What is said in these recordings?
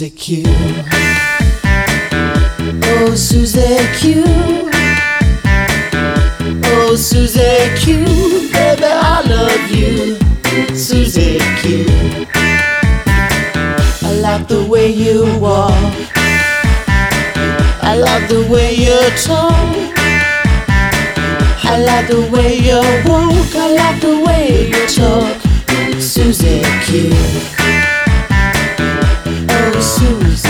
Susie Q. Oh, Susie Q. Oh, Susie Q. Baby, I love you. Susie Q. I like the way you walk. I like the way you talk. I like the way you walk. I like the way you talk. Susie Q. Rádio SUS.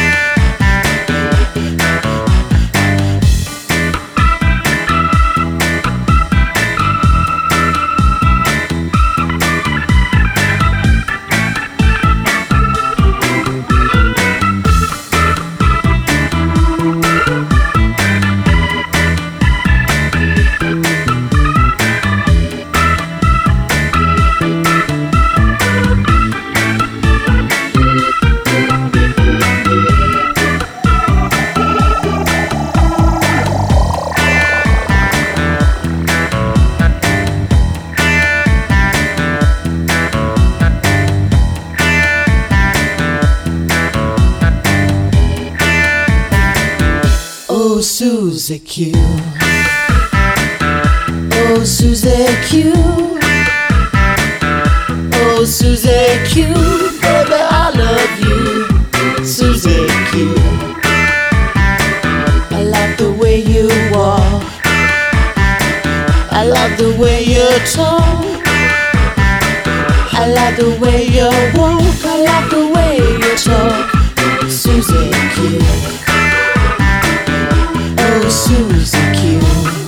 Oh, Susie Q. Oh, Susie Q. Baby, I love you, Susie Q. I like the way you walk. I like the way you talk. I like the way you walk. I like the way you talk, Susie Q. Susie Q.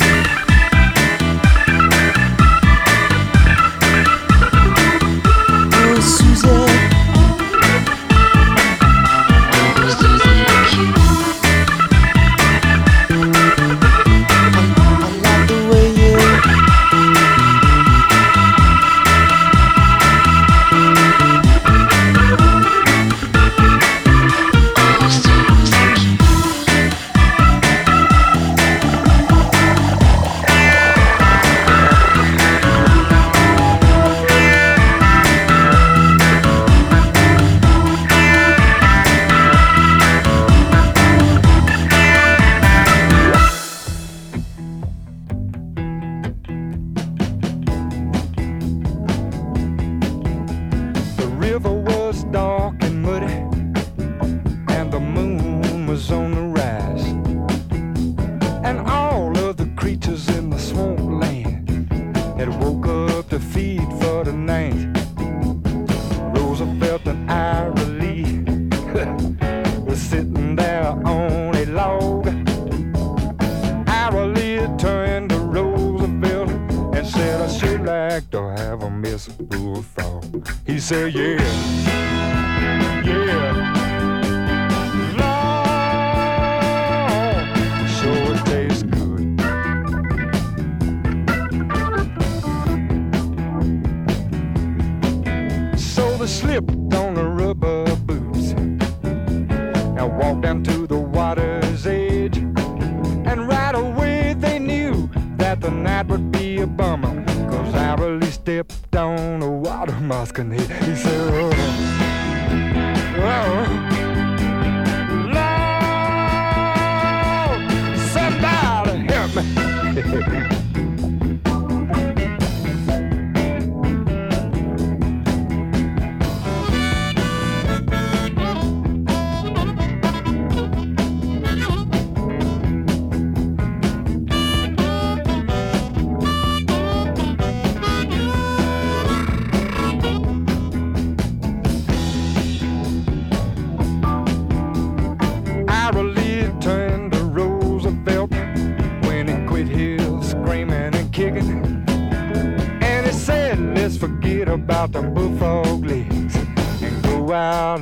answer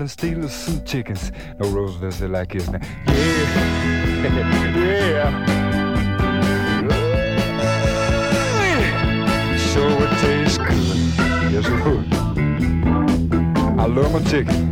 and stealing some chickens. No roses like his name. Yeah. yeah. yeah. Sure would taste good. Yes, it would. I love my chicken.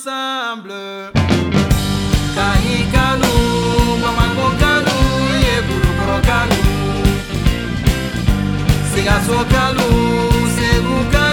ensemble. Kahikalu, mamango kalu, yeguru koro kalu. Kalu, segu.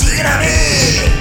sígueme a mí.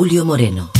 Julio Moreno.